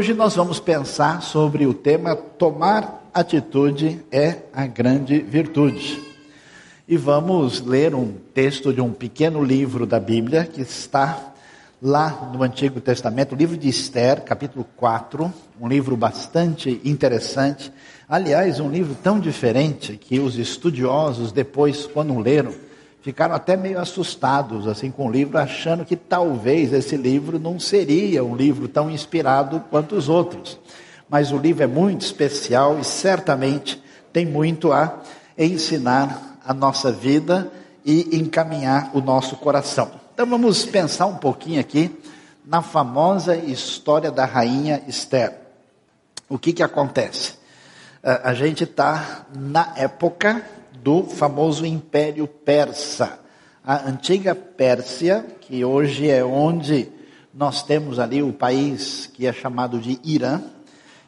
Hoje nós vamos pensar sobre o tema Tomar atitude é a grande virtude. E vamos ler um texto de um pequeno livro da Bíblia que está lá no Antigo Testamento, o livro de Esther, capítulo 4, um livro bastante interessante. Aliás, um livro tão diferente que os estudiosos depois, quando leram, ficaram até meio assustados assim com o livro, achando que talvez esse livro não seria um livro tão inspirado quanto os outros. Mas o livro é muito especial e certamente tem muito a ensinar a nossa vida e encaminhar o nosso coração. Então vamos pensar um pouquinho aqui na famosa história da rainha Esther. O que que acontece? A gente está na época do famoso Império Persa. A antiga Pérsia, que hoje é onde nós temos ali o país que é chamado de Irã,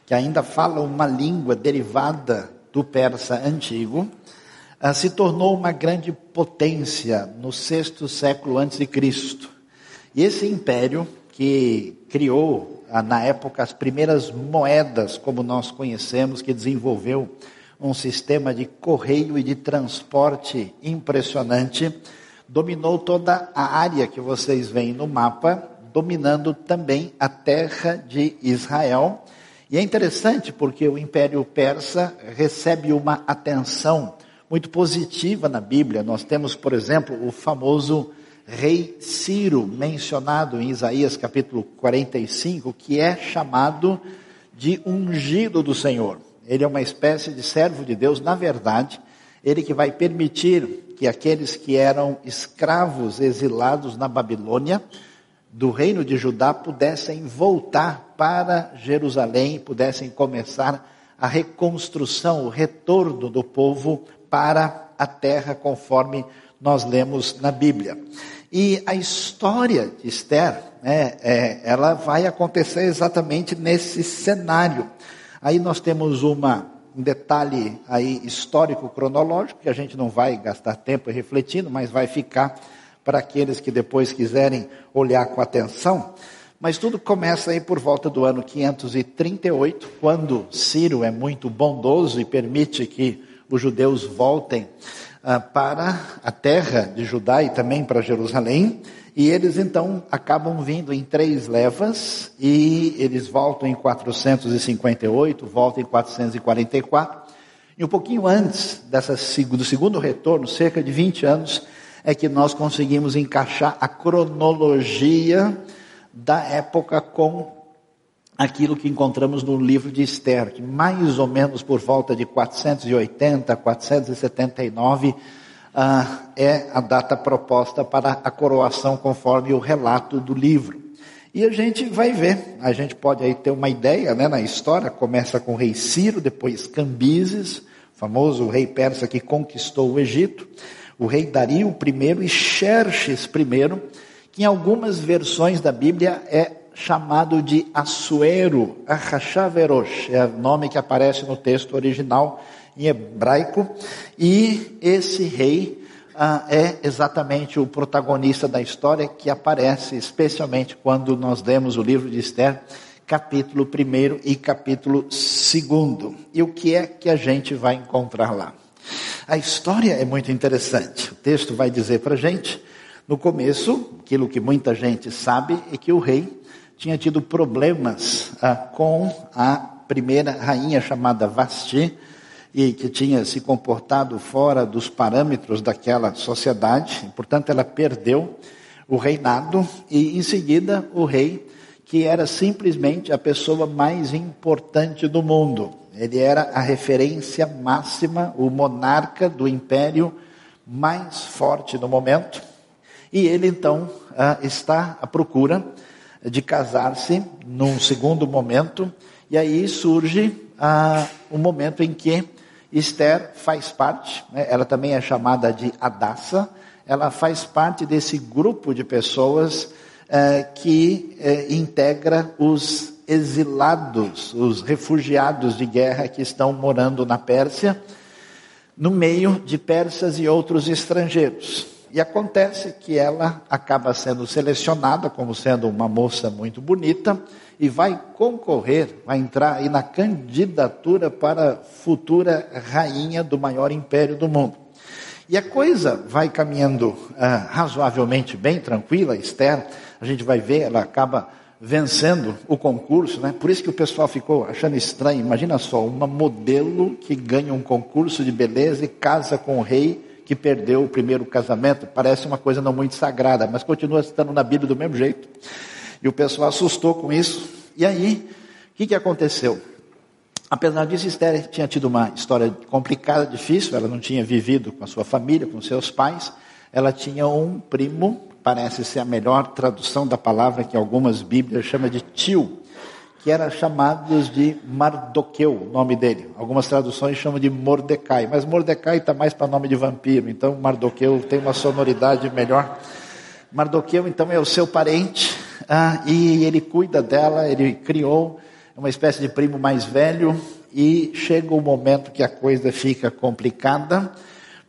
que ainda fala uma língua derivada do persa antigo, ah, se tornou uma grande potência no sexto século antes de Cristo. E esse império que criou ah, na época as primeiras moedas, como nós conhecemos, que desenvolveu um sistema de correio e de transporte impressionante, dominou toda a área que vocês veem no mapa, dominando também a terra de Israel. E é interessante porque o Império Persa recebe uma atenção muito positiva na Bíblia. Nós temos, por exemplo, o famoso rei Ciro, mencionado em Isaías capítulo 45, que é chamado de ungido do Senhor. Ele é uma espécie de servo de Deus, na verdade, ele que vai permitir que aqueles que eram escravos exilados na Babilônia, do reino de Judá, pudessem voltar para Jerusalém, pudessem começar a reconstrução, o retorno do povo para a terra, conforme nós lemos na Bíblia. E a história de Esther, né, é, ela vai acontecer exatamente nesse cenário. Aí nós temos uma, um detalhe aí histórico cronológico que a gente não vai gastar tempo refletindo, mas vai ficar para aqueles que depois quiserem olhar com atenção. Mas tudo começa aí por volta do ano 538, quando Ciro é muito bondoso e permite que os judeus voltem uh, para a terra de Judá e também para Jerusalém. E eles então acabam vindo em três levas e eles voltam em 458, voltam em 444. E um pouquinho antes dessa, do segundo retorno, cerca de 20 anos, é que nós conseguimos encaixar a cronologia da época com aquilo que encontramos no livro de Esther, que mais ou menos por volta de 480, 479, ah, é a data proposta para a coroação conforme o relato do livro. E a gente vai ver, a gente pode aí ter uma ideia né, na história, começa com o rei Ciro, depois Cambises, famoso rei persa que conquistou o Egito, o rei Dario I e Xerxes I, que em algumas versões da Bíblia é chamado de Assuero, Achashaverosh, é o nome que aparece no texto original, em hebraico, e esse rei ah, é exatamente o protagonista da história que aparece especialmente quando nós lemos o livro de Esther, capítulo 1 e capítulo 2. E o que é que a gente vai encontrar lá? A história é muito interessante. O texto vai dizer para a gente, no começo, aquilo que muita gente sabe, é que o rei tinha tido problemas ah, com a primeira rainha chamada Vasti, e que tinha se comportado fora dos parâmetros daquela sociedade, portanto ela perdeu o reinado e em seguida o rei que era simplesmente a pessoa mais importante do mundo. Ele era a referência máxima, o monarca do império mais forte no momento. E ele então ah, está à procura de casar-se num segundo momento, e aí surge ah, um momento em que Esther faz parte, né, ela também é chamada de Adassa, ela faz parte desse grupo de pessoas eh, que eh, integra os exilados, os refugiados de guerra que estão morando na Pérsia, no meio de persas e outros estrangeiros. E acontece que ela acaba sendo selecionada como sendo uma moça muito bonita e vai concorrer, vai entrar aí na candidatura para futura rainha do maior império do mundo. E a coisa vai caminhando ah, razoavelmente bem, tranquila, Esther, a gente vai ver, ela acaba vencendo o concurso, né? Por isso que o pessoal ficou achando estranho. Imagina só, uma modelo que ganha um concurso de beleza e casa com o rei que perdeu o primeiro casamento. Parece uma coisa não muito sagrada, mas continua estando na Bíblia do mesmo jeito. E o pessoal assustou com isso. E aí, o que, que aconteceu? Apesar disso, Esther tinha tido uma história complicada, difícil. Ela não tinha vivido com a sua família, com seus pais. Ela tinha um primo parece ser a melhor tradução da palavra que algumas Bíblias chamam de tio, que era chamado de Mardoqueu, o nome dele. Algumas traduções chamam de Mordecai, mas Mordecai está mais para nome de vampiro, então Mardoqueu tem uma sonoridade melhor. Mardoqueu, então, é o seu parente, ah, e ele cuida dela, ele criou uma espécie de primo mais velho, e chega o momento que a coisa fica complicada,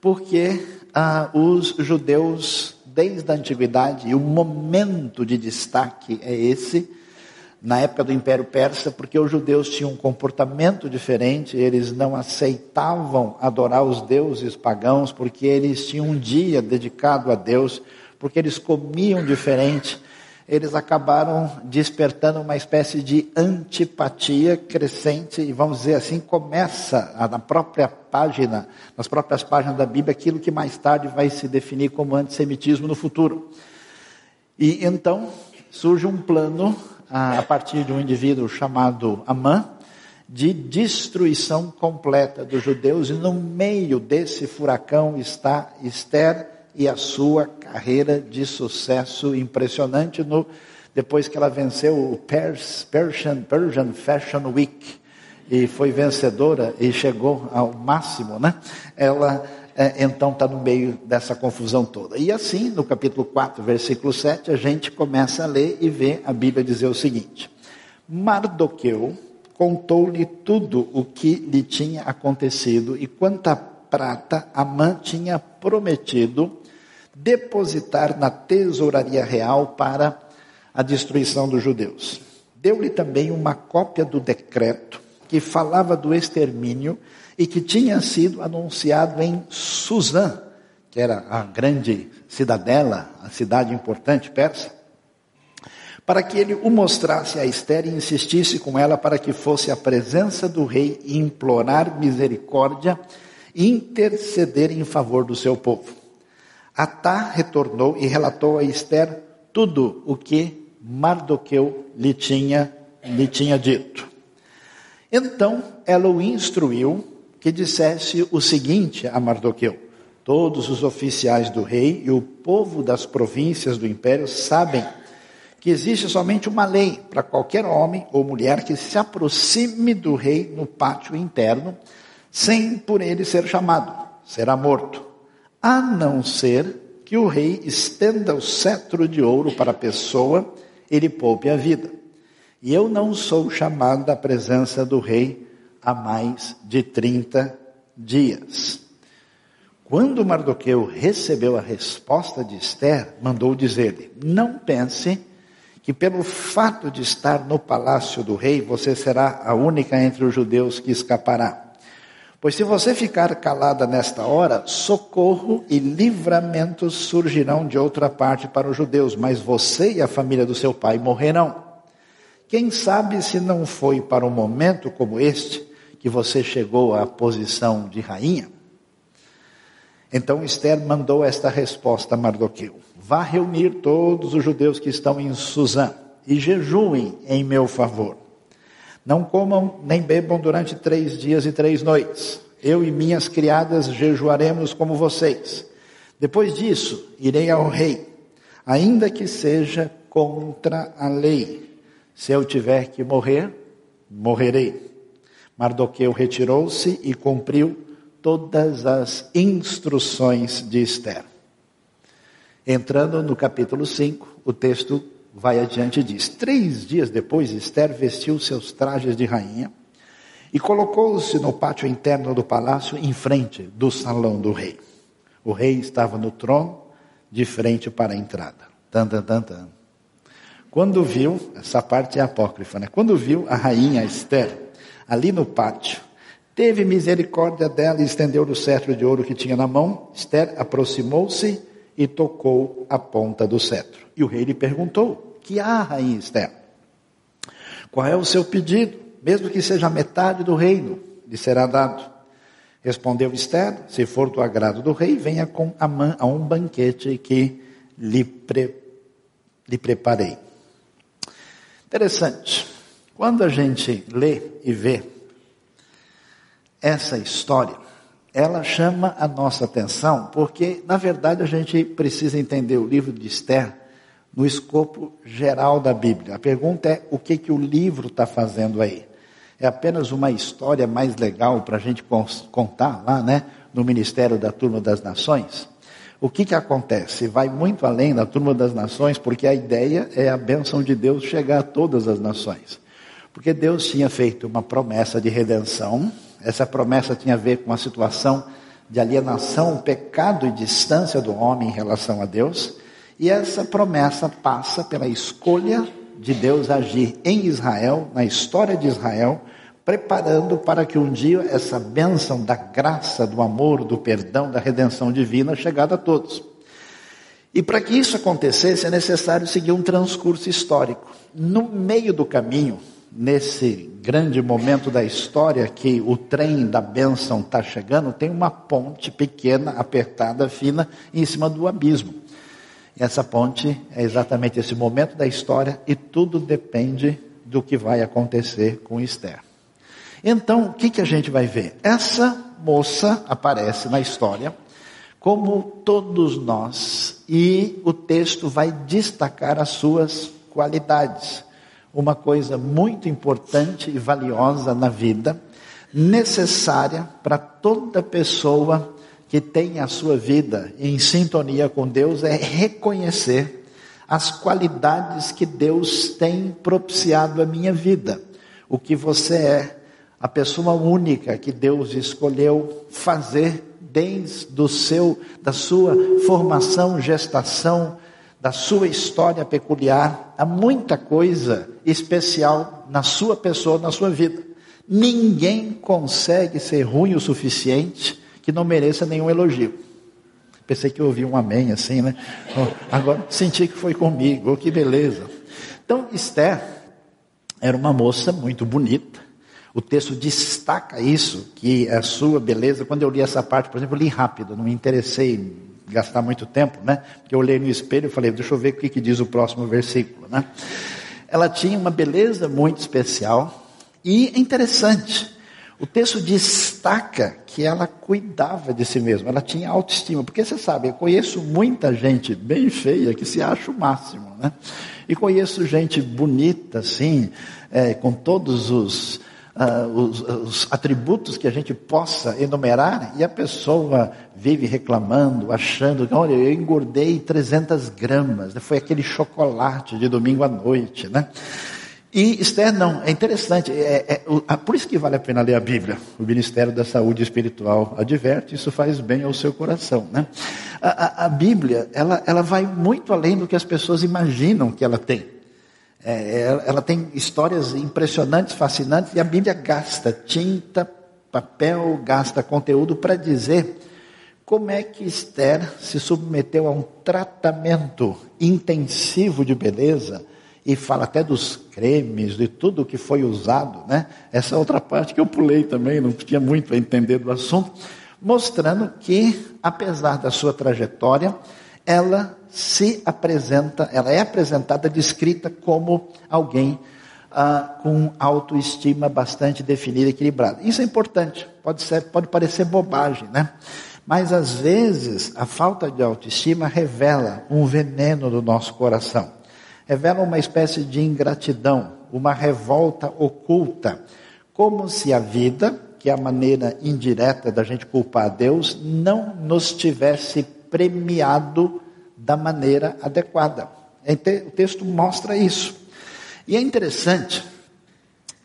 porque ah, os judeus desde a antiguidade, e o momento de destaque é esse, na época do Império Persa, porque os judeus tinham um comportamento diferente, eles não aceitavam adorar os deuses pagãos, porque eles tinham um dia dedicado a Deus, porque eles comiam diferente, eles acabaram despertando uma espécie de antipatia crescente, e vamos dizer assim, começa na própria página, nas próprias páginas da Bíblia, aquilo que mais tarde vai se definir como antissemitismo no futuro. E então surge um plano, a partir de um indivíduo chamado Amã, de destruição completa dos judeus, e no meio desse furacão está Esther e a sua carreira de sucesso impressionante no depois que ela venceu o Persian, Persian Fashion Week e foi vencedora e chegou ao máximo, né? Ela é, então está no meio dessa confusão toda. E assim, no capítulo 4, versículo 7, a gente começa a ler e vê a Bíblia dizer o seguinte: Mardoqueu contou-lhe tudo o que lhe tinha acontecido e quanta prata Amã tinha prometido depositar na tesouraria real para a destruição dos judeus. Deu-lhe também uma cópia do decreto que falava do extermínio e que tinha sido anunciado em Suzã, que era a grande cidadela, a cidade importante persa, para que ele o mostrasse a Esther e insistisse com ela para que fosse à presença do rei e implorar misericórdia e interceder em favor do seu povo. Atá retornou e relatou a Esther tudo o que Mardoqueu lhe tinha, lhe tinha dito. Então ela o instruiu que dissesse o seguinte a Mardoqueu: Todos os oficiais do rei e o povo das províncias do império sabem que existe somente uma lei para qualquer homem ou mulher que se aproxime do rei no pátio interno, sem por ele ser chamado, será morto a não ser que o rei estenda o cetro de ouro para a pessoa e lhe poupe a vida. E eu não sou chamado à presença do rei há mais de 30 dias. Quando Mardoqueu recebeu a resposta de Esther, mandou dizer-lhe: Não pense que pelo fato de estar no palácio do rei, você será a única entre os judeus que escapará. Pois se você ficar calada nesta hora, socorro e livramento surgirão de outra parte para os judeus, mas você e a família do seu pai morrerão. Quem sabe se não foi para um momento como este que você chegou à posição de rainha? Então Esther mandou esta resposta a Mardoqueu: Vá reunir todos os judeus que estão em Suzã e jejuem em meu favor. Não comam nem bebam durante três dias e três noites. Eu e minhas criadas jejuaremos como vocês. Depois disso, irei ao rei, ainda que seja contra a lei. Se eu tiver que morrer, morrerei. Mardoqueu retirou-se e cumpriu todas as instruções de Esther. Entrando no capítulo 5, o texto vai adiante e diz: Três dias depois, Esther vestiu seus trajes de rainha e colocou-se no pátio interno do palácio, em frente do salão do rei. O rei estava no trono, de frente para a entrada. Tan, tan, tan, tan. Quando viu, essa parte é apócrifa, né? Quando viu a rainha Esther ali no pátio, teve misericórdia dela e estendeu o cetro de ouro que tinha na mão. Esther aproximou-se e tocou a ponta do cetro. E o rei lhe perguntou: Que há, rainha Esther? Qual é o seu pedido? Mesmo que seja metade do reino, lhe será dado. Respondeu Esther: Se for do agrado do rei, venha com Amã a um banquete que lhe, pre, lhe preparei. Interessante. Quando a gente lê e vê essa história, ela chama a nossa atenção, porque, na verdade, a gente precisa entender o livro de Esther no escopo geral da Bíblia. A pergunta é: o que, que o livro está fazendo aí? É apenas uma história mais legal para a gente contar lá, né, no Ministério da Turma das Nações? O que, que acontece? Vai muito além da turma das nações, porque a ideia é a bênção de Deus chegar a todas as nações. Porque Deus tinha feito uma promessa de redenção, essa promessa tinha a ver com a situação de alienação, pecado e distância do homem em relação a Deus, e essa promessa passa pela escolha de Deus agir em Israel, na história de Israel, preparando para que um dia essa bênção da graça, do amor, do perdão, da redenção divina chegada a todos. E para que isso acontecesse é necessário seguir um transcurso histórico. No meio do caminho, nesse grande momento da história que o trem da bênção está chegando, tem uma ponte pequena, apertada, fina, em cima do abismo. E essa ponte é exatamente esse momento da história e tudo depende do que vai acontecer com Esther. Então, o que, que a gente vai ver? Essa moça aparece na história, como todos nós, e o texto vai destacar as suas qualidades. Uma coisa muito importante e valiosa na vida, necessária para toda pessoa que tem a sua vida em sintonia com Deus, é reconhecer as qualidades que Deus tem propiciado à minha vida. O que você é, a pessoa única que Deus escolheu fazer desde o seu, da sua formação, gestação, da sua história peculiar, há muita coisa especial na sua pessoa, na sua vida. Ninguém consegue ser ruim o suficiente que não mereça nenhum elogio. Pensei que eu ouvi um amém assim, né? Agora senti que foi comigo, oh, que beleza. Então, Esther era uma moça muito bonita, o texto destaca isso, que a sua beleza, quando eu li essa parte, por exemplo, eu li rápido, não me interessei em gastar muito tempo, né? Porque eu olhei no espelho e falei, deixa eu ver o que, que diz o próximo versículo, né? Ela tinha uma beleza muito especial e é interessante. O texto destaca que ela cuidava de si mesma, ela tinha autoestima, porque você sabe, eu conheço muita gente bem feia que se acha o máximo, né? E conheço gente bonita, assim, é, com todos os uh, os, os, atributos que a gente possa enumerar, e a pessoa vive reclamando, achando que, olha, eu engordei 300 gramas, foi aquele chocolate de domingo à noite, né? E Esther não, é interessante, é, é, por isso que vale a pena ler a Bíblia. O Ministério da Saúde Espiritual adverte, isso faz bem ao seu coração. Né? A, a, a Bíblia, ela, ela vai muito além do que as pessoas imaginam que ela tem. É, ela tem histórias impressionantes, fascinantes, e a Bíblia gasta tinta, papel, gasta conteúdo para dizer como é que Esther se submeteu a um tratamento intensivo de beleza, e fala até dos cremes, de tudo que foi usado, né? Essa outra parte que eu pulei também, não tinha muito a entender do assunto, mostrando que, apesar da sua trajetória, ela se apresenta, ela é apresentada, descrita como alguém ah, com autoestima bastante definida e equilibrada. Isso é importante, pode, ser, pode parecer bobagem, né? Mas às vezes a falta de autoestima revela um veneno do nosso coração, revela uma espécie de ingratidão, uma revolta oculta, como se a vida, que é a maneira indireta da gente culpar a Deus, não nos tivesse premiado da maneira adequada. O texto mostra isso. E é interessante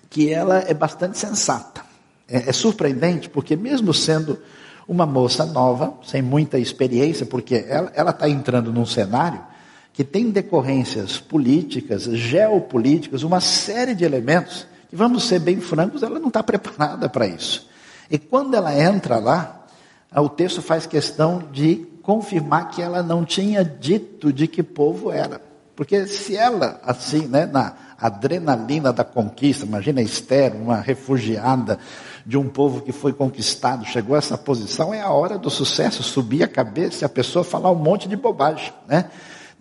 que ela é bastante sensata. É, é surpreendente porque, mesmo sendo uma moça nova, sem muita experiência, porque ela está entrando num cenário que tem decorrências políticas, geopolíticas, uma série de elementos que, vamos ser bem francos, ela não está preparada para isso. E quando ela entra lá, o texto faz questão de confirmar que ela não tinha dito de que povo era. Porque se ela, assim, né, na adrenalina da conquista, imagina Esther, uma refugiada de um povo que foi conquistado, chegou a essa posição, é a hora do sucesso, subir a cabeça e a pessoa falar um monte de bobagem, né?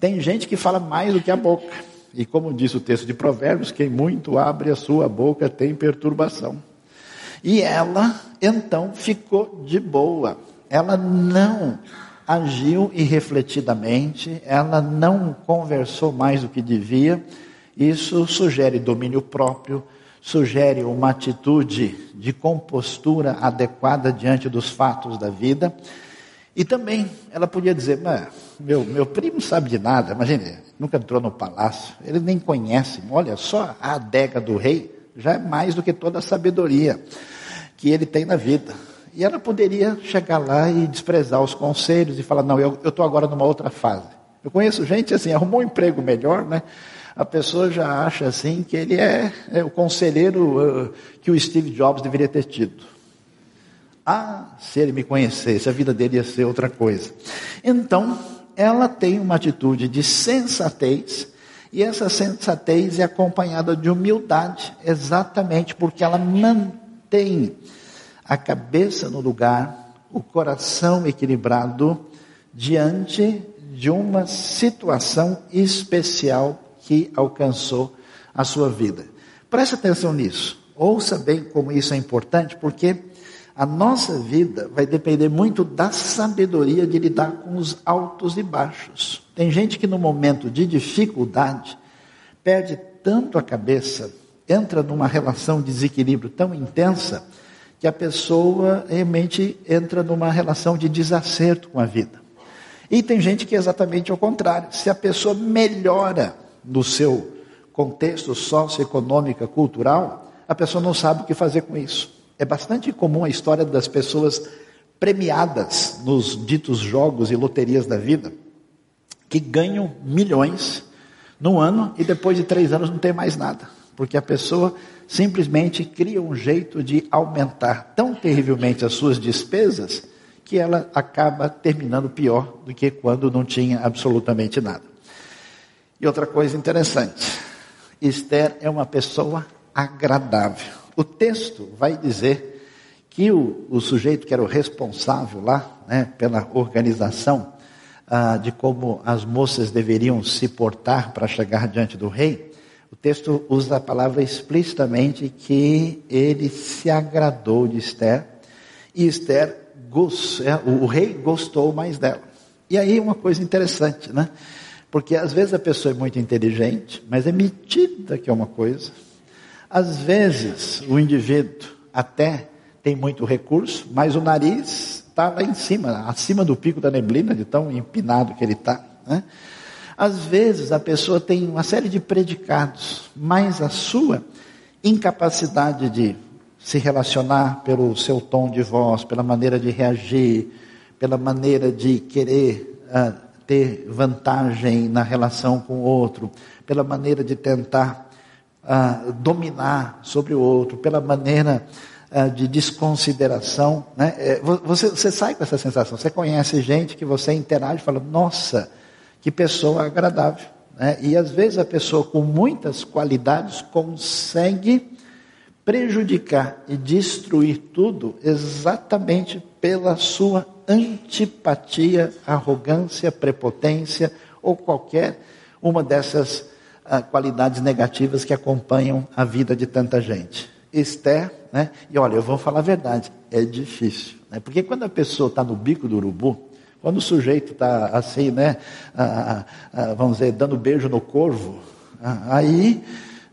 Tem gente que fala mais do que a boca. E como diz o texto de Provérbios, quem muito abre a sua boca tem perturbação. E ela, então, ficou de boa. Ela não agiu irrefletidamente, ela não conversou mais do que devia. Isso sugere domínio próprio, sugere uma atitude de compostura adequada diante dos fatos da vida. E também ela podia dizer, meu, meu primo sabe de nada, imagine, nunca entrou no palácio, ele nem conhece, olha só a adega do rei já é mais do que toda a sabedoria que ele tem na vida. E ela poderia chegar lá e desprezar os conselhos e falar, não, eu estou agora numa outra fase. Eu conheço gente assim, arrumou um emprego melhor, né? a pessoa já acha assim que ele é, é o conselheiro uh, que o Steve Jobs deveria ter tido. Ah, se ele me conhecesse, a vida dele ia ser outra coisa. Então, ela tem uma atitude de sensatez, e essa sensatez é acompanhada de humildade, exatamente porque ela mantém a cabeça no lugar, o coração equilibrado diante de uma situação especial que alcançou a sua vida. Preste atenção nisso. Ouça bem como isso é importante, porque a nossa vida vai depender muito da sabedoria de lidar com os altos e baixos. Tem gente que no momento de dificuldade perde tanto a cabeça, entra numa relação de desequilíbrio tão intensa, que a pessoa realmente entra numa relação de desacerto com a vida. E tem gente que é exatamente ao contrário. Se a pessoa melhora no seu contexto socioeconômico, cultural, a pessoa não sabe o que fazer com isso. É bastante comum a história das pessoas premiadas nos ditos jogos e loterias da vida, que ganham milhões no ano e depois de três anos não tem mais nada, porque a pessoa simplesmente cria um jeito de aumentar tão terrivelmente as suas despesas que ela acaba terminando pior do que quando não tinha absolutamente nada. E outra coisa interessante, Esther é uma pessoa agradável. O texto vai dizer que o, o sujeito que era o responsável lá, né, pela organização ah, de como as moças deveriam se portar para chegar diante do rei, o texto usa a palavra explicitamente que ele se agradou de Esther e Esther, é, o, o rei gostou mais dela. E aí uma coisa interessante, né? Porque às vezes a pessoa é muito inteligente, mas é metida que é uma coisa. Às vezes o indivíduo até tem muito recurso, mas o nariz está lá em cima, acima do pico da neblina, de tão empinado que ele está. Né? Às vezes a pessoa tem uma série de predicados, mas a sua incapacidade de se relacionar pelo seu tom de voz, pela maneira de reagir, pela maneira de querer uh, ter vantagem na relação com o outro, pela maneira de tentar dominar sobre o outro, pela maneira uh, de desconsideração. Né? É, você, você sai com essa sensação. Você conhece gente que você interage e fala: nossa, que pessoa agradável. Né? E às vezes a pessoa com muitas qualidades consegue prejudicar e destruir tudo exatamente pela sua antipatia, arrogância, prepotência ou qualquer uma dessas qualidades negativas que acompanham a vida de tanta gente. Esther, né? E olha, eu vou falar a verdade, é difícil, né? Porque quando a pessoa está no bico do urubu, quando o sujeito está assim, né? Ah, ah, vamos dizer, dando beijo no corvo, aí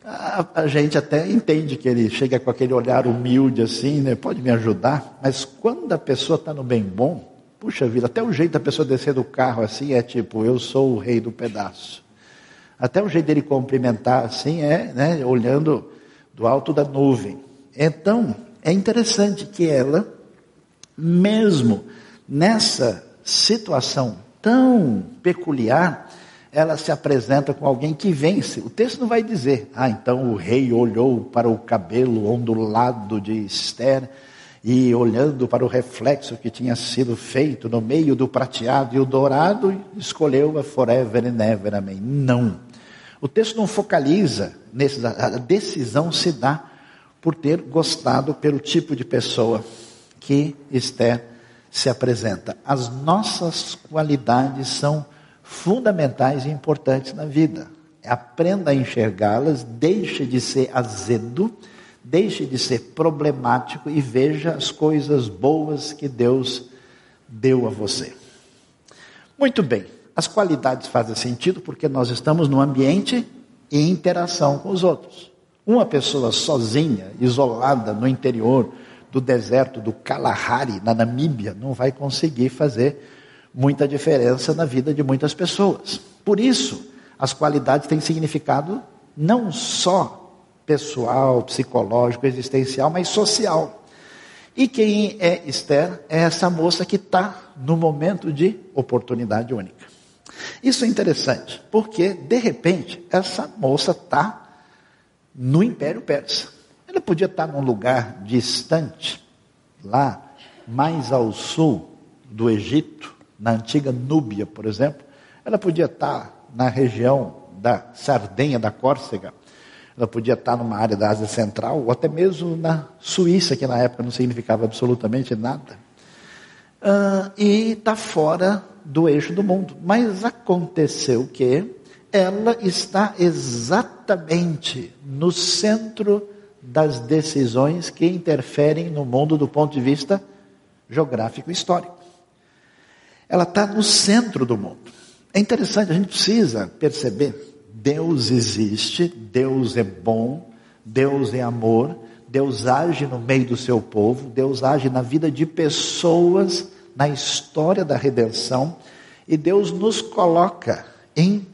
a, a, gente até entende que ele chega com aquele olhar humilde assim, né? Pode me ajudar? Mas quando a pessoa está no bem bom, puxa vida, até o jeito da pessoa descer do carro assim é tipo, eu sou o rei do pedaço. Até o jeito dele cumprimentar assim é, né? Olhando do alto da nuvem. Então, é interessante que ela mesmo nessa situação tão peculiar, ela se apresenta com alguém que vence. O texto não vai dizer, ah, então o rei olhou para o cabelo ondulado de Esther e olhando para o reflexo que tinha sido feito no meio do prateado e o dourado, escolheu a forever and ever, amém. Não. O texto não focaliza nesse, a decisão se dá por ter gostado pelo tipo de pessoa que Esther se apresenta. As nossas qualidades são fundamentais e importantes na vida. Aprenda a enxergá-las, deixe de ser azedo, deixe de ser problemático e veja as coisas boas que Deus deu a você. Muito bem, as qualidades fazem sentido porque nós estamos no ambiente e interação com os outros. Uma pessoa sozinha, isolada no interior do deserto do Kalahari, na Namíbia, não vai conseguir fazer muita diferença na vida de muitas pessoas. Por isso, as qualidades têm significado não só pessoal, psicológico, existencial, mas social. E quem é Esther é essa moça que está no momento de oportunidade única. Isso é interessante, porque de repente essa moça está no Império Persa. Ela podia estar tá num lugar distante, lá mais ao sul do Egito, na antiga Núbia, por exemplo, ela podia estar na região da Sardenha, da Córcega, ela podia estar numa área da Ásia Central, ou até mesmo na Suíça, que na época não significava absolutamente nada. Uh, e está fora do eixo do mundo. Mas aconteceu que ela está exatamente no centro das decisões que interferem no mundo do ponto de vista geográfico e histórico. Ela está no centro do mundo. É interessante, a gente precisa perceber: Deus existe, Deus é bom, Deus é amor, Deus age no meio do seu povo, Deus age na vida de pessoas, na história da redenção, e Deus nos coloca em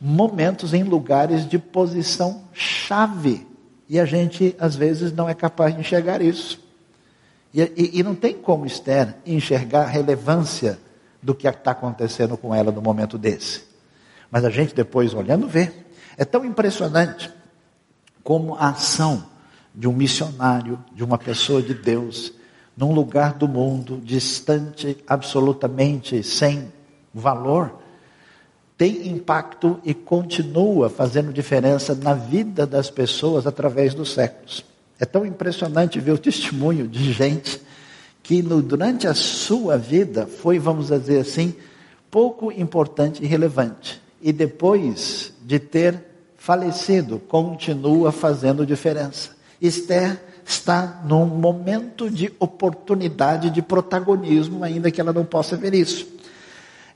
momentos, em lugares de posição chave. E a gente, às vezes, não é capaz de enxergar isso. E, e, e não tem como Esther enxergar a relevância do que está acontecendo com ela no momento desse. Mas a gente depois olhando vê. É tão impressionante como a ação de um missionário, de uma pessoa de Deus, num lugar do mundo distante, absolutamente sem valor, tem impacto e continua fazendo diferença na vida das pessoas através dos séculos. É tão impressionante ver o testemunho de gente que no, durante a sua vida foi, vamos dizer assim, pouco importante e relevante. E depois de ter falecido, continua fazendo diferença. Esther está num momento de oportunidade de protagonismo, ainda que ela não possa ver isso.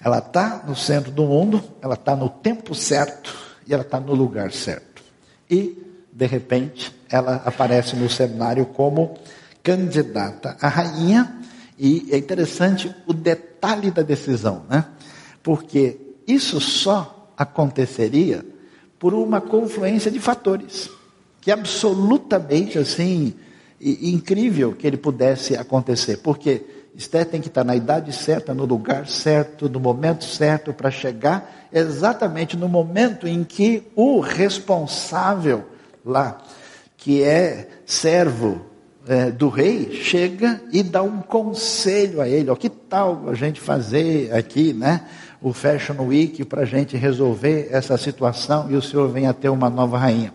Ela está no centro do mundo, ela está no tempo certo e ela está no lugar certo. E, de repente, ela aparece no cenário como candidata a rainha, e é interessante o detalhe da decisão, né? Porque isso só aconteceria por uma confluência de fatores, que é absolutamente assim incrível que ele pudesse acontecer, porque Esther tem que estar na idade certa, no lugar certo, no momento certo para chegar exatamente no momento em que o responsável lá, que é servo é, do rei chega e dá um conselho a ele: ó, que tal a gente fazer aqui, né? O Fashion Week para a gente resolver essa situação e o senhor venha ter uma nova rainha.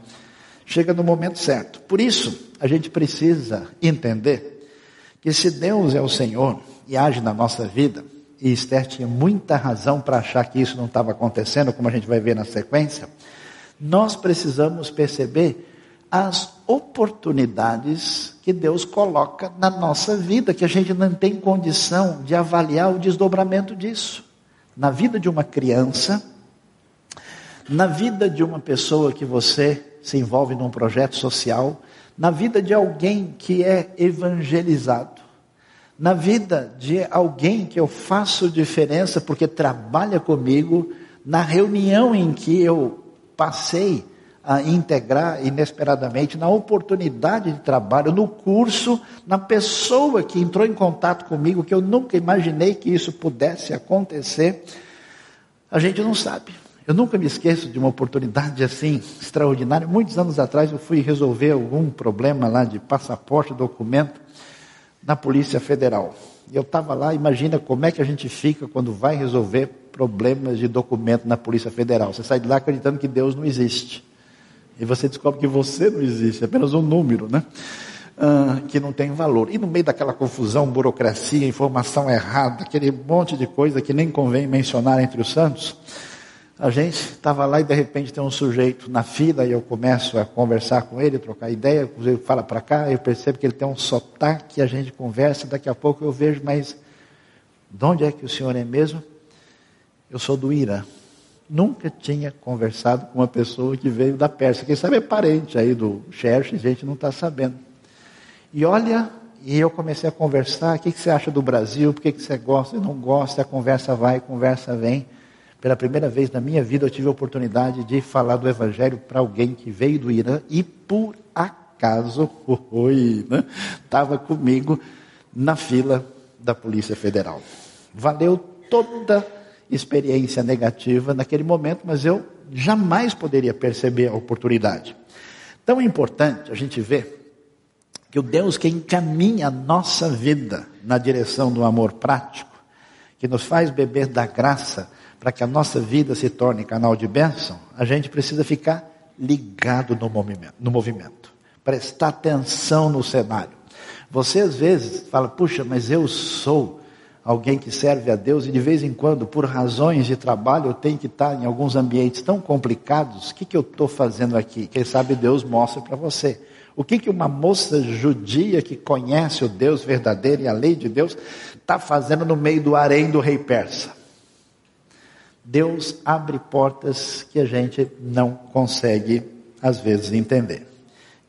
Chega no momento certo. Por isso, a gente precisa entender que se Deus é o Senhor e age na nossa vida, e Esther tinha muita razão para achar que isso não estava acontecendo, como a gente vai ver na sequência, nós precisamos perceber as oportunidades que Deus coloca na nossa vida, que a gente não tem condição de avaliar o desdobramento disso. Na vida de uma criança, na vida de uma pessoa que você se envolve num projeto social, na vida de alguém que é evangelizado, na vida de alguém que eu faço diferença porque trabalha comigo, na reunião em que eu passei a integrar inesperadamente na oportunidade de trabalho, no curso, na pessoa que entrou em contato comigo, que eu nunca imaginei que isso pudesse acontecer. A gente não sabe. Eu nunca me esqueço de uma oportunidade assim extraordinária. Muitos anos atrás eu fui resolver algum problema lá de passaporte, documento, na Polícia Federal. Eu estava lá, imagina como é que a gente fica quando vai resolver problemas de documento na Polícia Federal. Você sai de lá acreditando que Deus não existe. E você descobre que você não existe, é apenas um número, né? Ah, que não tem valor. E no meio daquela confusão, burocracia, informação errada, aquele monte de coisa que nem convém mencionar entre os santos, a gente estava lá e de repente tem um sujeito na fila e eu começo a conversar com ele, trocar ideia, ele fala para cá, eu percebo que ele tem um sotaque, a gente conversa, daqui a pouco eu vejo, mas de onde é que o senhor é mesmo? Eu sou do Irã. Nunca tinha conversado com uma pessoa que veio da Pérsia. Quem sabe é parente aí do Xerxes, a gente não está sabendo. E olha, e eu comecei a conversar, o que, que você acha do Brasil, por que, que você gosta e não gosta, a conversa vai, a conversa vem. Pela primeira vez na minha vida eu tive a oportunidade de falar do Evangelho para alguém que veio do Irã e por acaso estava né, comigo na fila da Polícia Federal. Valeu toda experiência negativa naquele momento, mas eu jamais poderia perceber a oportunidade. Tão importante a gente ver que o Deus que encaminha a nossa vida na direção do amor prático, que nos faz beber da graça, para que a nossa vida se torne canal de bênção, a gente precisa ficar ligado no movimento, no movimento, prestar atenção no cenário. Você às vezes fala, puxa, mas eu sou alguém que serve a Deus e de vez em quando, por razões de trabalho, eu tenho que estar em alguns ambientes tão complicados. O que, que eu estou fazendo aqui? Quem sabe Deus mostra para você. O que, que uma moça judia que conhece o Deus verdadeiro e a lei de Deus está fazendo no meio do harém do rei persa? Deus abre portas que a gente não consegue, às vezes, entender.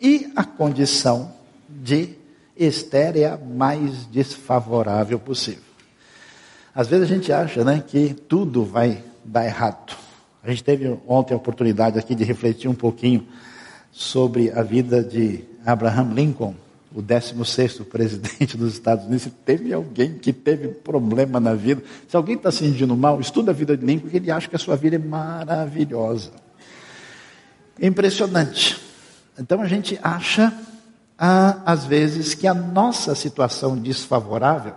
E a condição de Esther é a mais desfavorável possível. Às vezes a gente acha né, que tudo vai dar errado. A gente teve ontem a oportunidade aqui de refletir um pouquinho sobre a vida de Abraham Lincoln, o 16 presidente dos Estados Unidos, se teve alguém que teve problema na vida, se alguém está se sentindo mal, estuda a vida de Lincoln, que ele acha que a sua vida é maravilhosa. Impressionante. Então a gente acha, ah, às vezes, que a nossa situação desfavorável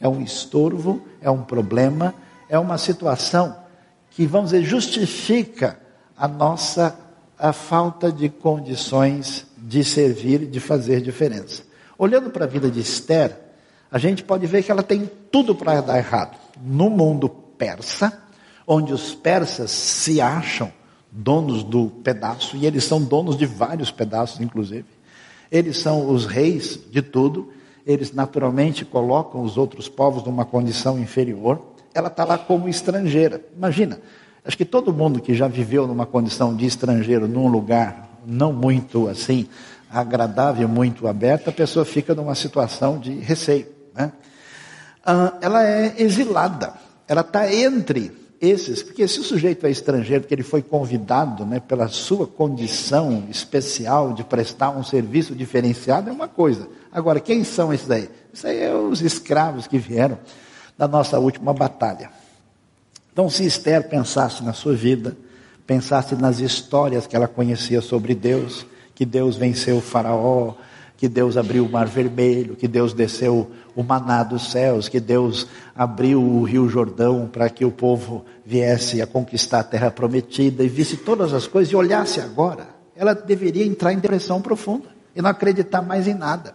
é um estorvo, é um problema, é uma situação que, vamos dizer, justifica a nossa a falta de condições de servir, de fazer diferença. Olhando para a vida de Esther, a gente pode ver que ela tem tudo para dar errado. No mundo persa, onde os persas se acham donos do pedaço, e eles são donos de vários pedaços, inclusive. Eles são os reis de tudo, eles naturalmente colocam os outros povos numa condição inferior. Ela está lá como estrangeira. Imagina, Acho que todo mundo que já viveu numa condição de estrangeiro, num lugar não muito assim agradável, muito aberto, a pessoa fica numa situação de receio. Né? Ah, ela é exilada, ela está entre esses, porque se o sujeito é estrangeiro, que ele foi convidado né, pela sua condição especial de prestar um serviço diferenciado, é uma coisa. Agora, quem são esses aí? Isso aí é os escravos que vieram da nossa última batalha. Então, se Esther pensasse na sua vida, pensasse nas histórias que ela conhecia sobre Deus, que Deus venceu o Faraó, que Deus abriu o Mar Vermelho, que Deus desceu o maná dos céus, que Deus abriu o Rio Jordão para que o povo viesse a conquistar a terra prometida e visse todas as coisas e olhasse agora, ela deveria entrar em depressão profunda e não acreditar mais em nada.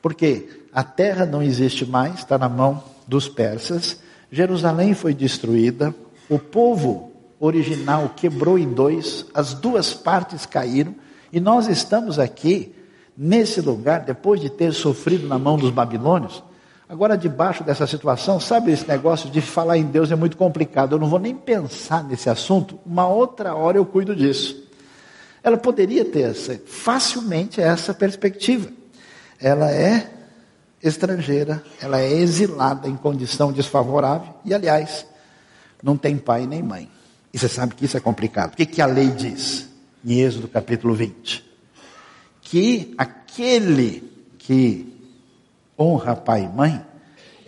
Porque a terra não existe mais, está na mão dos persas, Jerusalém foi destruída, o povo original quebrou em dois, as duas partes caíram, e nós estamos aqui, nesse lugar, depois de ter sofrido na mão dos babilônios, agora debaixo dessa situação, sabe esse negócio de falar em Deus é muito complicado, eu não vou nem pensar nesse assunto, uma outra hora eu cuido disso. Ela poderia ter essa, facilmente essa perspectiva. Ela é estrangeira, ela é exilada em condição desfavorável e, aliás, não tem pai nem mãe. E você sabe que isso é complicado. O que, que a lei diz? em Êxodo capítulo 20, que aquele que honra pai e mãe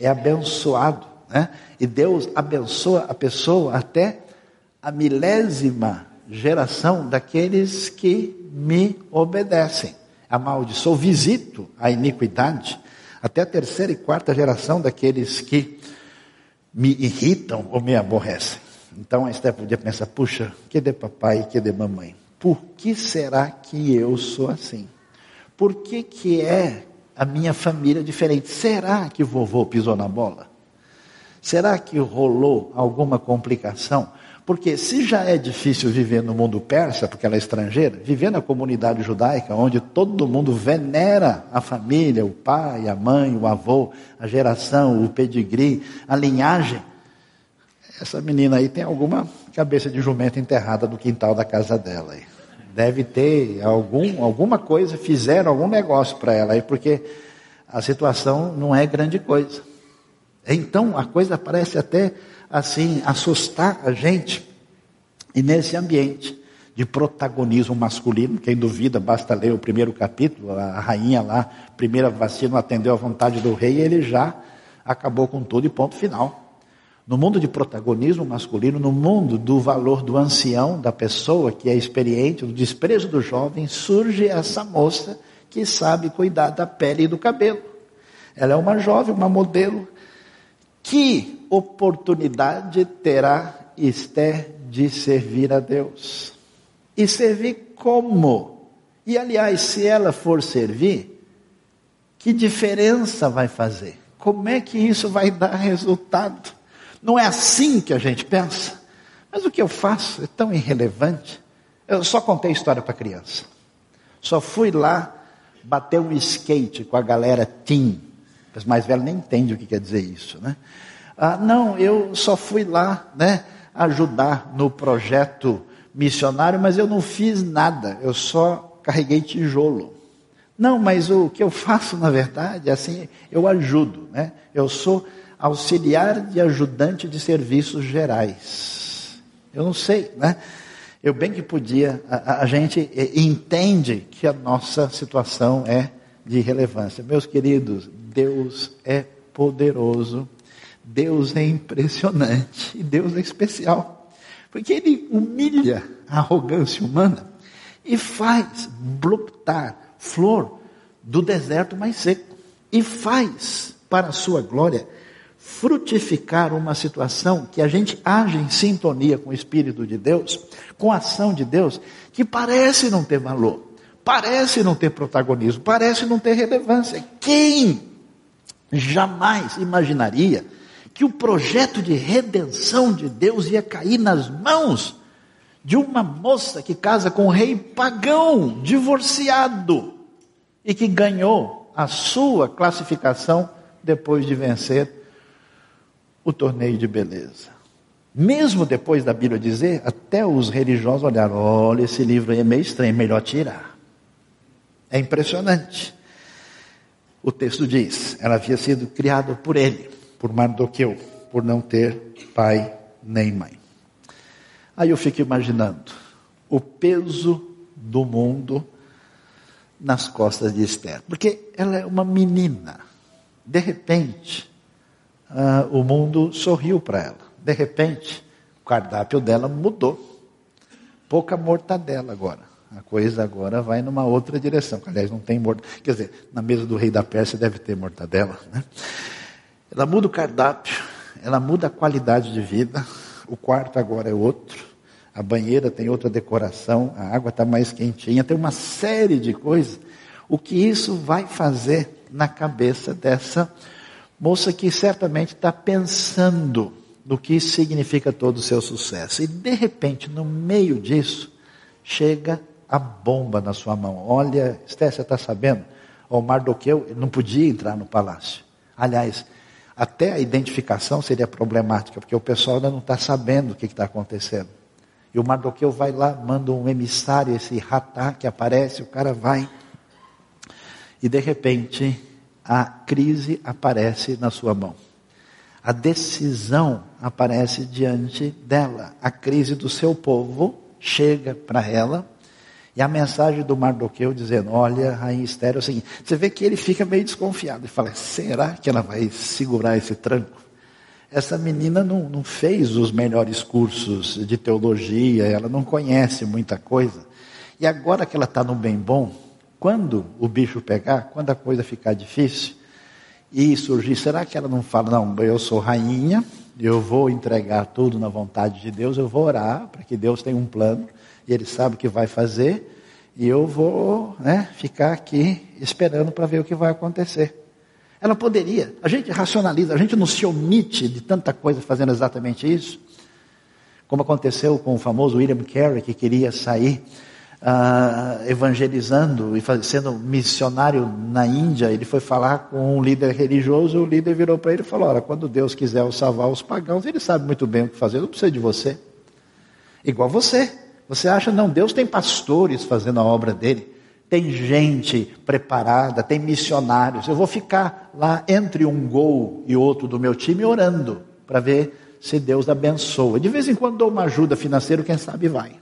é abençoado, né? E Deus abençoa a pessoa até a milésima geração daqueles que me obedecem. Amaldiçoo, visito a iniquidade até a terceira e quarta geração daqueles que me irritam ou me aborrecem. Então a Esther podia pensar: puxa, que de papai, que de mamãe. Por que será que eu sou assim? Por que, que é a minha família diferente? Será que vovô pisou na bola? Será que rolou alguma complicação? Porque se já é difícil viver no mundo persa, porque ela é estrangeira, viver na comunidade judaica, onde todo mundo venera a família, o pai, a mãe, o avô, a geração, o pedigree, a linhagem, essa menina aí tem alguma cabeça de jumento enterrada no quintal da casa dela. Aí. Deve ter algum, alguma coisa, fizeram algum negócio para ela aí, porque a situação não é grande coisa. Então a coisa parece até assim assustar a gente. E nesse ambiente de protagonismo masculino, quem duvida, basta ler o primeiro capítulo, a rainha lá, primeira vacina, atendeu à vontade do rei, e ele já acabou com tudo e ponto final. No mundo de protagonismo masculino, no mundo do valor do ancião, da pessoa que é experiente, do desprezo do jovem, surge essa moça que sabe cuidar da pele e do cabelo. Ela é uma jovem, uma modelo. Que oportunidade terá Esther de servir a Deus? E servir como? E aliás, se ela for servir, que diferença vai fazer? Como é que isso vai dar resultado? Não é assim que a gente pensa. Mas o que eu faço é tão irrelevante. Eu só contei história para criança. Só fui lá bater um skate com a galera teen. Os mais velhos nem entendem o que quer dizer isso, né? Ah, não, eu só fui lá, né, ajudar no projeto missionário, mas eu não fiz nada. Eu só carreguei tijolo. Não, mas o que eu faço, na verdade, é assim, eu ajudo, né? Eu sou auxiliar de ajudante de serviços gerais. Eu não sei, né? Eu bem que podia, a, a gente entende que a nossa situação é de relevância. Meus queridos, Deus é poderoso, Deus é impressionante e Deus é especial. Porque Ele humilha a arrogância humana e faz brotar flor do deserto mais seco. E faz, para a sua glória, frutificar uma situação que a gente age em sintonia com o Espírito de Deus, com a ação de Deus, que parece não ter valor, parece não ter protagonismo, parece não ter relevância. Quem jamais imaginaria que o projeto de redenção de Deus ia cair nas mãos de uma moça que casa com um rei pagão, divorciado, e que ganhou a sua classificação depois de vencer o torneio de beleza. Mesmo depois da Bíblia dizer, até os religiosos olharam: olha, esse livro aí é meio estranho, melhor tirar. É impressionante. O texto diz: ela havia sido criada por ele, por Mardoqueu, por não ter pai nem mãe. Aí eu fico imaginando o peso do mundo nas costas de Esther, porque ela é uma menina. De repente, ah, o mundo sorriu para ela. De repente, o cardápio dela mudou. Pouca mortadela agora. A coisa agora vai numa outra direção. Aliás, não tem mortadela. Quer dizer, na mesa do rei da Pérsia deve ter mortadela. Né? Ela muda o cardápio, ela muda a qualidade de vida. O quarto agora é outro. A banheira tem outra decoração, a água está mais quentinha, tem uma série de coisas. O que isso vai fazer na cabeça dessa moça que certamente está pensando no que significa todo o seu sucesso. E de repente, no meio disso, chega a bomba na sua mão. Olha, Esté, você está sabendo? O Mardoqueu não podia entrar no palácio. Aliás, até a identificação seria problemática, porque o pessoal ainda não está sabendo o que está acontecendo. E o Mardoqueu vai lá, manda um emissário, esse ratá que aparece, o cara vai. E de repente, a crise aparece na sua mão. A decisão aparece diante dela. A crise do seu povo chega para ela E a mensagem do Mardoqueu dizendo: Olha, Rainha Esther, é o seguinte. Você vê que ele fica meio desconfiado e fala: Será que ela vai segurar esse tranco? Essa menina não, não fez os melhores cursos de teologia, ela não conhece muita coisa. E agora que ela está no bem bom, quando o bicho pegar, quando a coisa ficar difícil e surgir, será que ela não fala: Não, eu sou rainha, eu vou entregar tudo na vontade de Deus, eu vou orar para que Deus tenha um plano e ele sabe o que vai fazer, e eu vou né, ficar aqui esperando para ver o que vai acontecer. Ela poderia, a gente racionaliza, a gente não se omite de tanta coisa fazendo exatamente isso, como aconteceu com o famoso William Carey, que queria sair uh, evangelizando e sendo missionário na Índia, ele foi falar com um líder religioso, o líder virou para ele e falou: Olha, quando Deus quiser salvar os pagãos, ele sabe muito bem o que fazer, não precisa de você. Igual você. Você acha, não, Deus tem pastores fazendo a obra dele, tem gente preparada, tem missionários. Eu vou ficar lá entre um gol e outro do meu time orando para ver se Deus abençoa. De vez em quando dou uma ajuda financeira, quem sabe vai.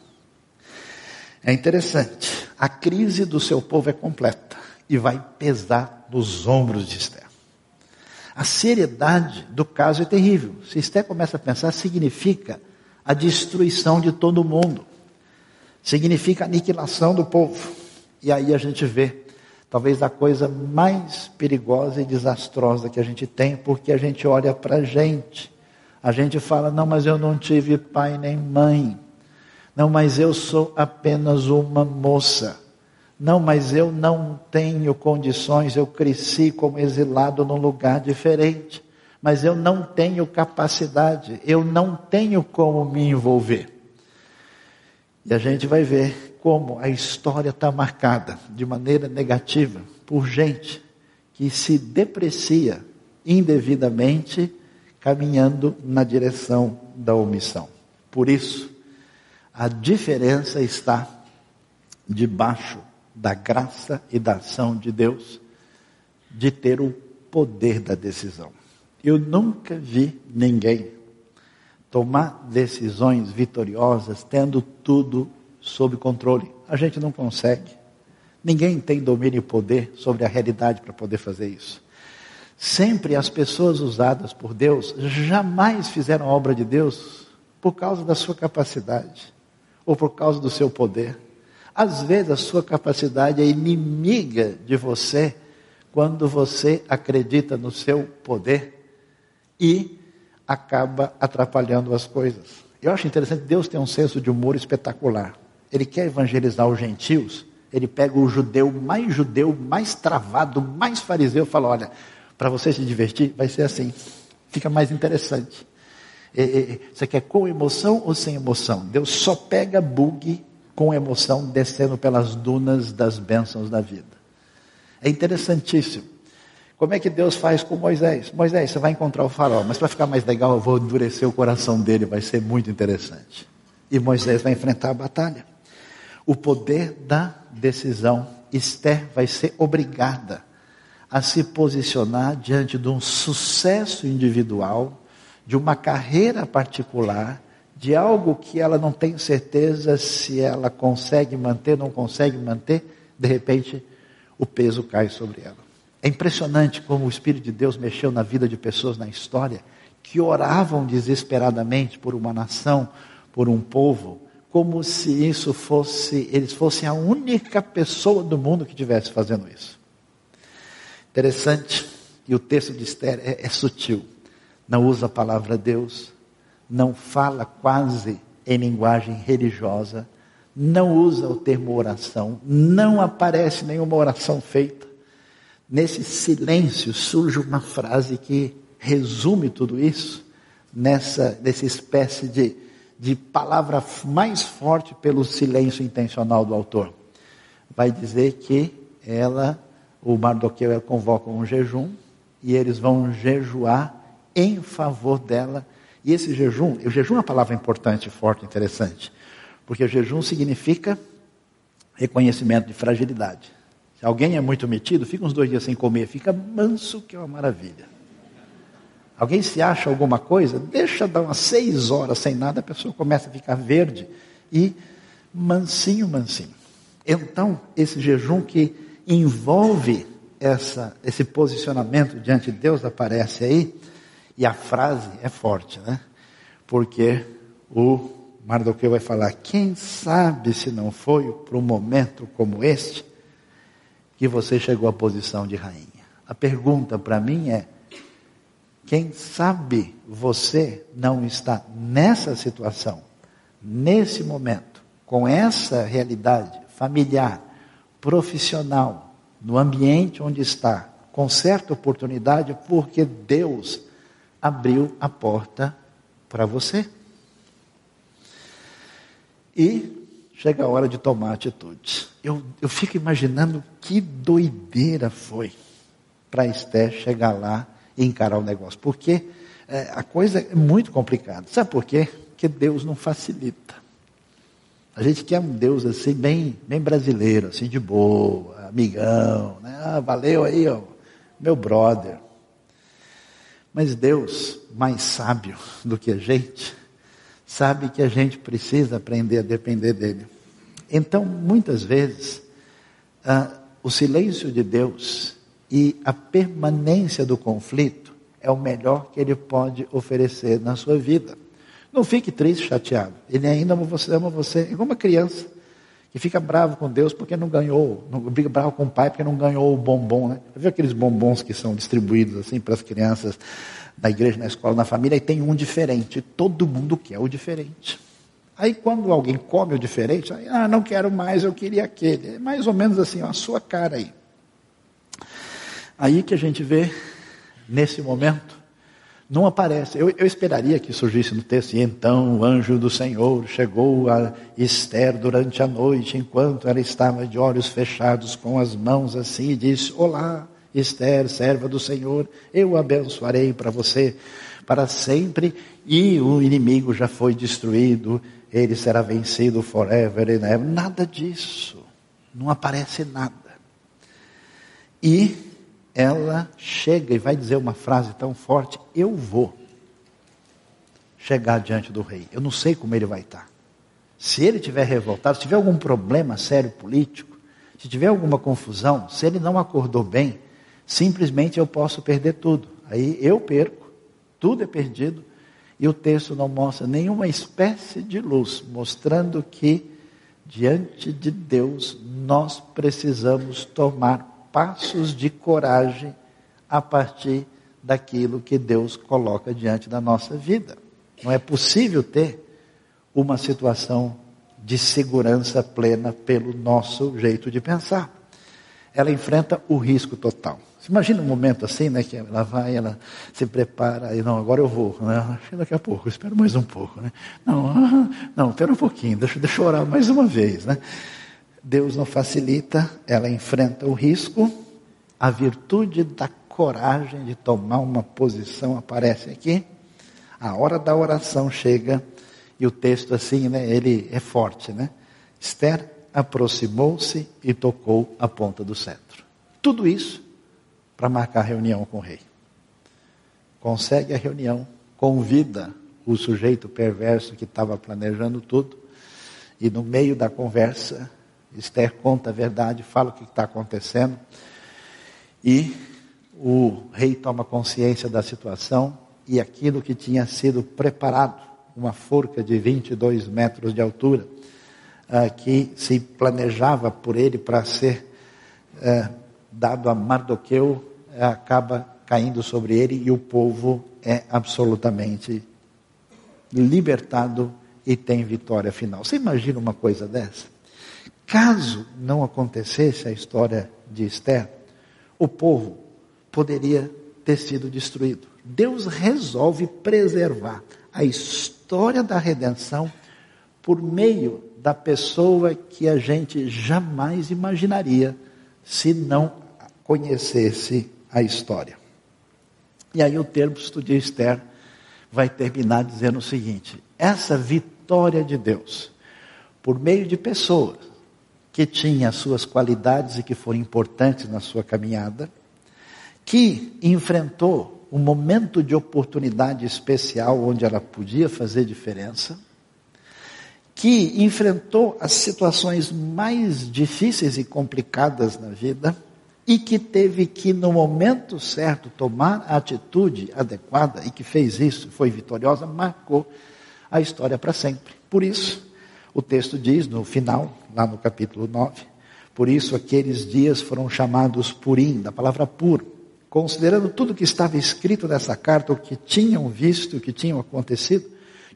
É interessante, a crise do seu povo é completa e vai pesar nos ombros de Esther. A seriedade do caso é terrível. Se Esther começa a pensar, significa a destruição de todo mundo significa aniquilação do povo. E aí a gente vê, talvez a coisa mais perigosa e desastrosa que a gente tem, porque a gente olha para a gente. A gente fala, não, mas eu não tive pai nem mãe. Não, mas eu sou apenas uma moça. Não, mas eu não tenho condições, eu cresci como exilado num lugar diferente. Mas eu não tenho capacidade, eu não tenho como me envolver. E a gente vai ver como a história está marcada de maneira negativa por gente que se deprecia indevidamente caminhando na direção da omissão. Por isso, a diferença está debaixo da graça e da ação de Deus de ter o poder da decisão. Eu nunca vi ninguém tomar decisões vitoriosas tendo tudo sob controle. A gente não consegue. Ninguém tem domínio e poder sobre a realidade para poder fazer isso. Sempre as pessoas usadas por Deus jamais fizeram a obra de Deus por causa da sua capacidade ou por causa do seu poder. Às vezes a sua capacidade é inimiga de você quando você acredita no seu poder e acaba atrapalhando as coisas. Eu acho interessante, Deus tem um senso de humor espetacular. Ele quer evangelizar os gentios, ele pega o judeu mais judeu, mais travado, mais fariseu e fala: olha, para você se divertir, vai ser assim. Fica mais interessante. Você quer com emoção ou sem emoção? Deus só pega bug com emoção descendo pelas dunas das bênçãos da vida. É interessantíssimo. Como é que Deus faz com Moisés? Moisés, você vai encontrar o faraó, mas para ficar mais legal, eu vou endurecer o coração dele, vai ser muito interessante. E Moisés vai enfrentar a batalha. O poder da decisão. Esther vai ser obrigada a se posicionar diante de um sucesso individual, de uma carreira particular, de algo que ela não tem certeza se ela consegue manter, não consegue manter, de repente o peso cai sobre ela. É impressionante como o Espírito de Deus mexeu na vida de pessoas na história que oravam desesperadamente por uma nação, por um povo, como se isso fosse, eles fossem a única pessoa do mundo que estivesse fazendo isso. Interessante, e o texto de Esther é, é sutil. Não usa a palavra Deus, não fala quase em linguagem religiosa, não usa o termo oração, não aparece nenhuma oração feita. Nesse silêncio surge uma frase que resume tudo isso, nessa, nessa espécie de, de palavra mais forte pelo silêncio intencional do autor. Vai dizer que ela, o Mardoqueu, ela convoca um jejum e eles vão jejuar em favor dela. E esse jejum, o jejum é uma palavra importante, forte, interessante, porque o jejum significa reconhecimento de fragilidade. Se alguém é muito metido, fica uns dois dias sem comer, fica manso, que é uma maravilha. Alguém se acha alguma coisa, deixa dar umas seis horas sem nada, a pessoa começa a ficar verde e mansinho, mansinho. Então, esse jejum que envolve essa, esse posicionamento diante de Deus aparece aí, e a frase é forte, né? Porque o Mardoqueu vai falar: quem sabe se não foi para um momento como este que você chegou à posição de rainha? A pergunta para mim é: quem sabe você não está nessa situação, nesse momento, com essa realidade familiar, profissional, no ambiente onde está, com certa oportunidade, porque Deus abriu a porta para você. E chega a hora de tomar atitude. Eu, eu fico imaginando que doideira foi para Esther chegar lá e encarar o negócio. Porque é, a coisa é muito complicada. Sabe por quê? Porque Deus não facilita. A gente quer um Deus assim, bem, bem brasileiro, assim, de boa, amigão, né? Ah, valeu aí, ó, meu brother. Mas Deus, mais sábio do que a gente, sabe que a gente precisa aprender a depender dele. Então, muitas vezes, ah, o silêncio de Deus e a permanência do conflito é o melhor que ele pode oferecer na sua vida. Não fique triste, chateado. Ele ainda ama você, ama você. É igual uma criança que fica bravo com Deus porque não ganhou, fica bravo com o pai porque não ganhou o bombom, né? Viu aqueles bombons que são distribuídos assim para as crianças na igreja, na escola, na família, e tem um diferente. Todo mundo quer o diferente. Aí quando alguém come o diferente, aí, ah, não quero mais, eu queria aquele. É mais ou menos assim, a sua cara aí. Aí que a gente vê, nesse momento, não aparece. Eu, eu, esperaria que surgisse no texto, e então o anjo do Senhor chegou a Esther durante a noite, enquanto ela estava de olhos fechados, com as mãos assim, e disse: Olá, Esther, serva do Senhor, eu abençoarei para você para sempre, e o inimigo já foi destruído, ele será vencido forever and ever. Nada disso. Não aparece nada. E ela chega e vai dizer uma frase tão forte: Eu vou chegar diante do rei. Eu não sei como ele vai estar. Se ele tiver revoltado, se tiver algum problema sério político, se tiver alguma confusão, se ele não acordou bem, simplesmente eu posso perder tudo. Aí eu perco, tudo é perdido, e o texto não mostra nenhuma espécie de luz, mostrando que diante de Deus nós precisamos tomar passos de coragem a partir daquilo que Deus coloca diante da nossa vida. Não é possível ter uma situação de segurança plena pelo nosso jeito de pensar. Ela enfrenta o risco total. Você imagina um momento assim, né, que ela vai, ela se prepara, e não, agora eu vou, né, daqui a pouco, espero mais um pouco, né, não, ah, não, espera um pouquinho, deixa, deixa eu orar mais uma vez, né, Deus não facilita, ela enfrenta o risco, a virtude da coragem de tomar uma posição aparece aqui. A hora da oração chega e o texto assim, né, ele é forte, né? Esther aproximou-se e tocou a ponta do cetro. Tudo isso para marcar reunião com o rei. Consegue a reunião, convida o sujeito perverso que estava planejando tudo, e no meio da conversa, Esther conta a verdade, fala o que está acontecendo, e o rei toma consciência da situação e aquilo que tinha sido preparado, uma forca de 22 metros de altura, uh, que se planejava por ele para ser uh, dado a Mardoqueu, uh, acaba caindo sobre ele e o povo é absolutamente libertado e tem vitória final. Você imagina uma coisa dessa? Caso não acontecesse a história de Esther, o povo poderia ter sido destruído. Deus resolve preservar a história da redenção por meio da pessoa que a gente jamais imaginaria se não conhecesse a história. E aí o texto de Esther vai terminar dizendo o seguinte: essa vitória de Deus, por meio de pessoas que tinha suas qualidades e que foram importantes na sua caminhada, que enfrentou um momento de oportunidade especial onde ela podia fazer diferença, que enfrentou as situações mais difíceis e complicadas na vida e que teve que, no momento certo, tomar a atitude adequada e que fez isso, foi vitoriosa, marcou a história para sempre. Por isso, o texto diz no final, lá no capítulo 9, por isso aqueles dias foram chamados Purim, da palavra puro. Considerando tudo que estava escrito nessa carta, o que tinham visto, o que tinham acontecido,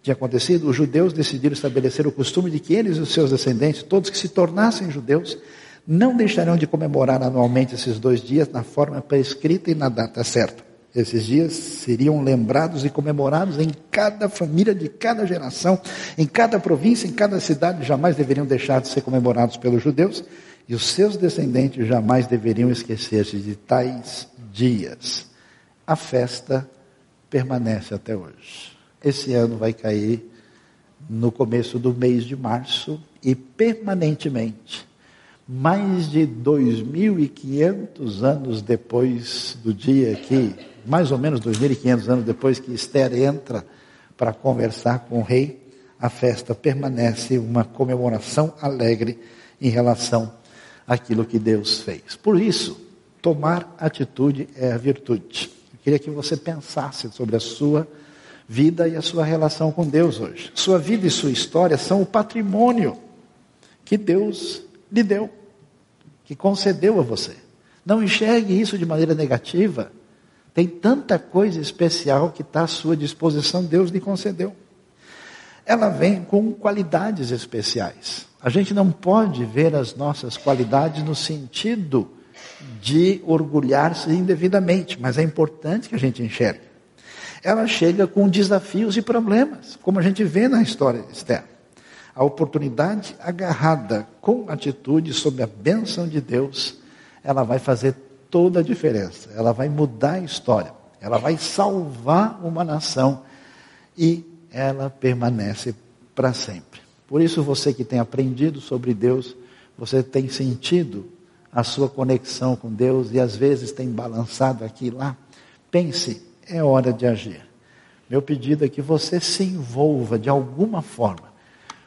tinha acontecido, os judeus decidiram estabelecer o costume de que eles e os seus descendentes, todos que se tornassem judeus, não deixarão de comemorar anualmente esses dois dias na forma prescrita e na data certa. Esses dias seriam lembrados e comemorados em cada família de cada geração, em cada província, em cada cidade, jamais deveriam deixar de ser comemorados pelos judeus, e os seus descendentes jamais deveriam esquecer-se de tais dias. A festa permanece até hoje. Esse ano vai cair no começo do mês de março e permanentemente mais de 2.500 anos depois do dia que, mais ou menos 2.500 anos depois que Esther entra para conversar com o rei, a festa permanece uma comemoração alegre em relação àquilo que Deus fez. Por isso, tomar atitude é a virtude. Eu queria que você pensasse sobre a sua vida e a sua relação com Deus hoje. Sua vida e sua história são o patrimônio que Deus lhe deu que concedeu a você. Não enxergue isso de maneira negativa. Tem tanta coisa especial que está à sua disposição, Deus lhe concedeu. Ela vem com qualidades especiais. A gente não pode ver as nossas qualidades no sentido de orgulhar-se indevidamente, mas é importante que a gente enxergue. Ela chega com desafios e problemas, como a gente vê na história Esther. A oportunidade agarrada com atitude sob a bênção de Deus, ela vai fazer toda a diferença. Ela vai mudar a história. Ela vai salvar uma nação e ela permanece para sempre. Por isso, você que tem aprendido sobre Deus, você tem sentido a sua conexão com Deus e às vezes tem balançado aqui e lá, pense, é hora de agir. Meu pedido é que você se envolva de alguma forma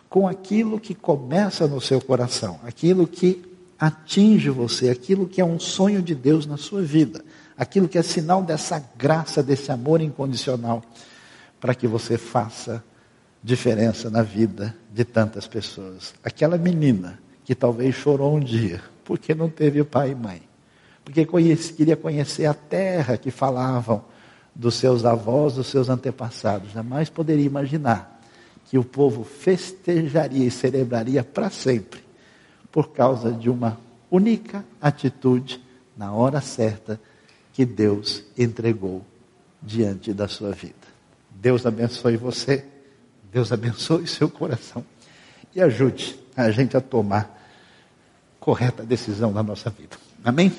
com aquilo que começa no seu coração, aquilo que atinge você, aquilo que é um sonho de Deus na sua vida, aquilo que é sinal dessa graça, desse amor incondicional, para que você faça diferença na vida de tantas pessoas. Aquela menina que talvez chorou um dia porque não teve pai e mãe, porque conhece, queria conhecer a terra que falavam dos seus avós, dos seus antepassados, jamais poderia imaginar que o povo festejaria e celebraria para sempre, por causa de uma única atitude na hora certa que Deus entregou diante da sua vida. Deus abençoe você, Deus abençoe seu coração e ajude a gente a tomar correta decisão na nossa vida. Amém?